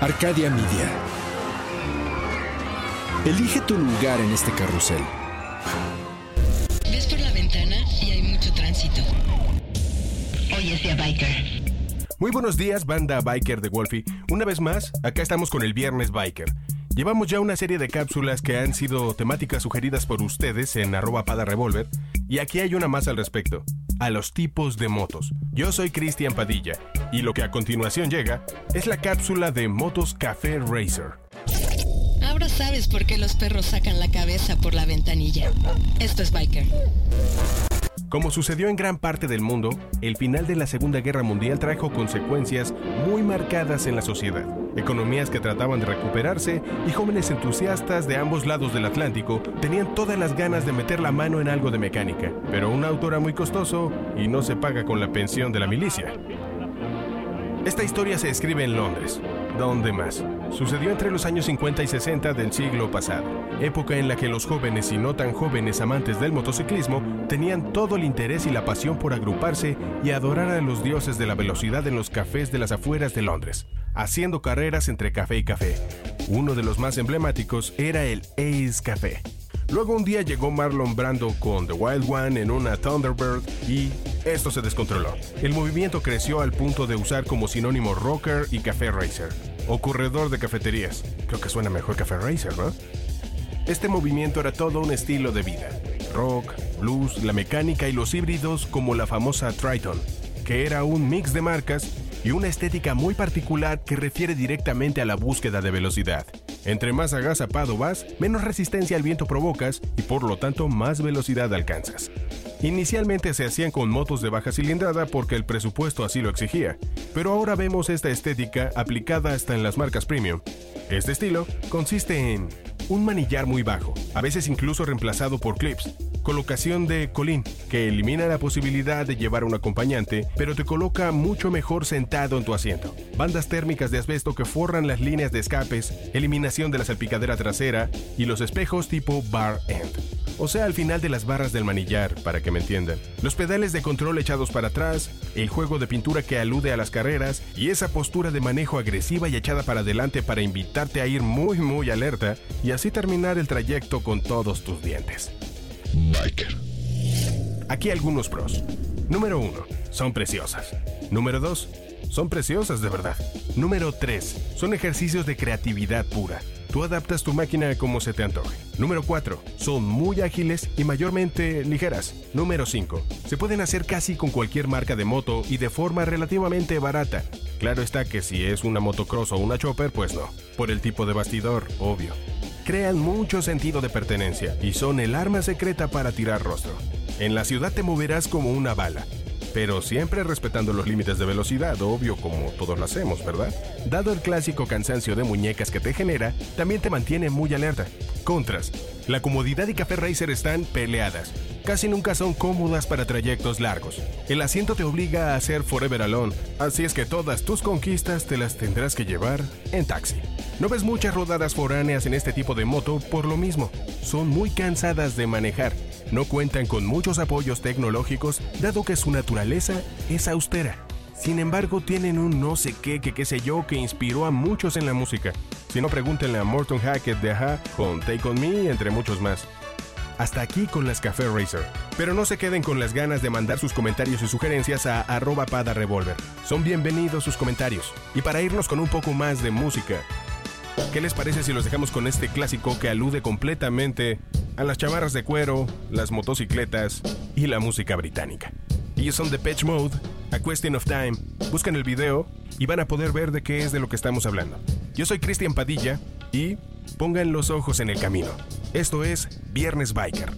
Arcadia Media. Elige tu lugar en este carrusel. Ves por la ventana y hay mucho tránsito. Hoy es día biker. Muy buenos días, banda biker de Wolfie. Una vez más, acá estamos con el Viernes Biker. Llevamos ya una serie de cápsulas que han sido temáticas sugeridas por ustedes en arroba pada revolver, y aquí hay una más al respecto, a los tipos de motos. Yo soy Cristian Padilla, y lo que a continuación llega es la cápsula de Motos Café Racer. Ahora sabes por qué los perros sacan la cabeza por la ventanilla. Esto es biker. Como sucedió en gran parte del mundo, el final de la Segunda Guerra Mundial trajo consecuencias muy marcadas en la sociedad. Economías que trataban de recuperarse y jóvenes entusiastas de ambos lados del Atlántico tenían todas las ganas de meter la mano en algo de mecánica, pero un auto era muy costoso y no se paga con la pensión de la milicia. Esta historia se escribe en Londres. ¿Dónde más? Sucedió entre los años 50 y 60 del siglo pasado, época en la que los jóvenes y no tan jóvenes amantes del motociclismo tenían todo el interés y la pasión por agruparse y adorar a los dioses de la velocidad en los cafés de las afueras de Londres, haciendo carreras entre café y café. Uno de los más emblemáticos era el Ace Café. Luego un día llegó Marlon Brando con The Wild One en una Thunderbird y esto se descontroló. El movimiento creció al punto de usar como sinónimo rocker y café racer, o corredor de cafeterías. Creo que suena mejor café racer, ¿no? Este movimiento era todo un estilo de vida. Rock, blues, la mecánica y los híbridos como la famosa Triton, que era un mix de marcas y una estética muy particular que refiere directamente a la búsqueda de velocidad. Entre más agazapado vas, menos resistencia al viento provocas y por lo tanto más velocidad alcanzas. Inicialmente se hacían con motos de baja cilindrada porque el presupuesto así lo exigía, pero ahora vemos esta estética aplicada hasta en las marcas premium. Este estilo consiste en un manillar muy bajo, a veces incluso reemplazado por clips, colocación de colín, que elimina la posibilidad de llevar un acompañante, pero te coloca mucho mejor sentado en tu asiento. Bandas térmicas de asbesto que forran las líneas de escapes, eliminación de la salpicadera trasera y los espejos tipo bar end. O sea, al final de las barras del manillar, para que me entiendan. Los pedales de control echados para atrás, el juego de pintura que alude a las carreras y esa postura de manejo agresiva y echada para adelante para invitarte a ir muy muy alerta y así terminar el trayecto con todos tus dientes. Biker. Aquí algunos pros. Número 1. Son preciosas. Número 2. Son preciosas de verdad. Número 3. Son ejercicios de creatividad pura. Tú adaptas tu máquina como se te antoje. Número 4. Son muy ágiles y mayormente ligeras. Número 5. Se pueden hacer casi con cualquier marca de moto y de forma relativamente barata. Claro está que si es una motocross o una chopper, pues no. Por el tipo de bastidor, obvio. Crean mucho sentido de pertenencia y son el arma secreta para tirar rostro. En la ciudad te moverás como una bala, pero siempre respetando los límites de velocidad, obvio como todos lo hacemos, ¿verdad? Dado el clásico cansancio de muñecas que te genera, también te mantiene muy alerta. Contras. La comodidad y Café Racer están peleadas. Casi nunca son cómodas para trayectos largos. El asiento te obliga a ser forever alone, así es que todas tus conquistas te las tendrás que llevar en taxi. No ves muchas rodadas foráneas en este tipo de moto por lo mismo. Son muy cansadas de manejar. No cuentan con muchos apoyos tecnológicos, dado que su naturaleza es austera. Sin embargo, tienen un no sé qué, que qué sé yo, que inspiró a muchos en la música. Si no, pregúntenle a Morton Hackett de Aja con Take On Me, entre muchos más. Hasta aquí con las Café Racer. Pero no se queden con las ganas de mandar sus comentarios y sugerencias a arroba revolver. Son bienvenidos sus comentarios. Y para irnos con un poco más de música, ¿qué les parece si los dejamos con este clásico que alude completamente a las chamarras de cuero, las motocicletas y la música británica? Ellos son The Patch Mode, A Question of Time. Buscan el video y van a poder ver de qué es de lo que estamos hablando. Yo soy Cristian Padilla y pongan los ojos en el camino. Esto es Viernes Biker.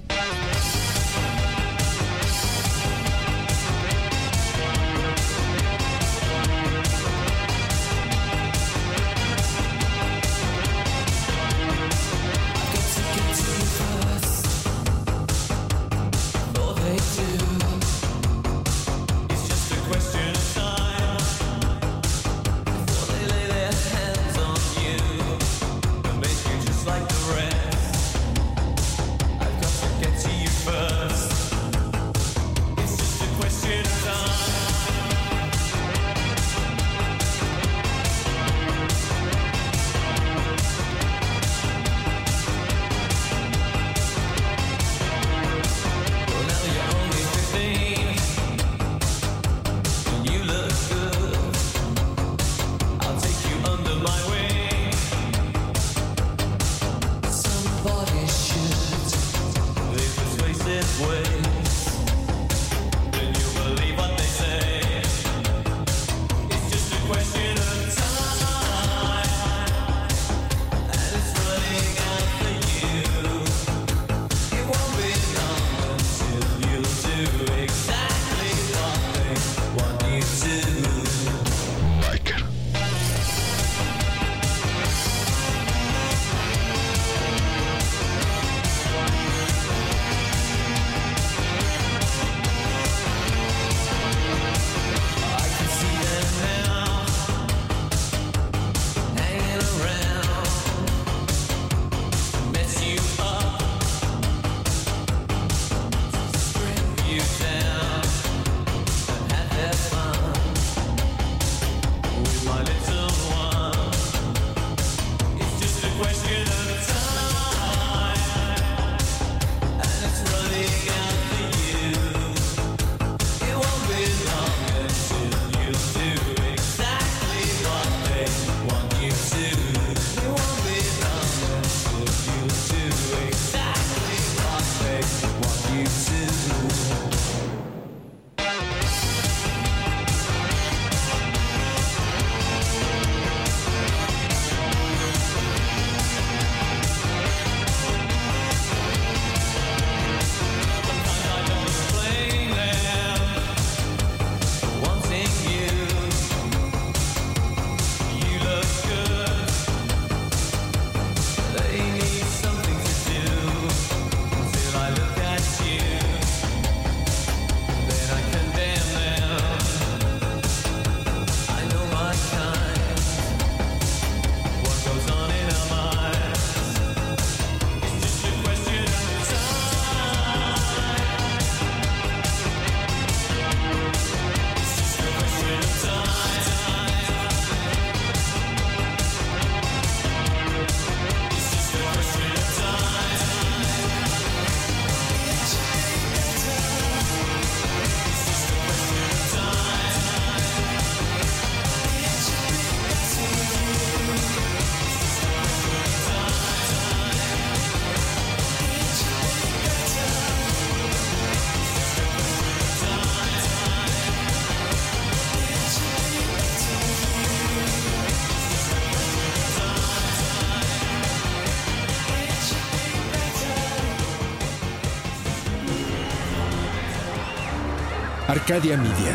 Arcadia Media.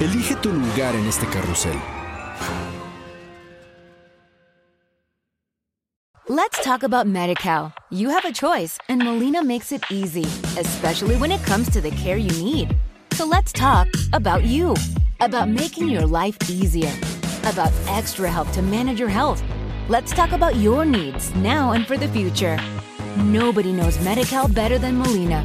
Elige tu lugar en este carrusel. Let's talk about MediCal. You have a choice, and Molina makes it easy, especially when it comes to the care you need. So let's talk about you, about making your life easier, about extra help to manage your health. Let's talk about your needs now and for the future. Nobody knows MediCal better than Molina.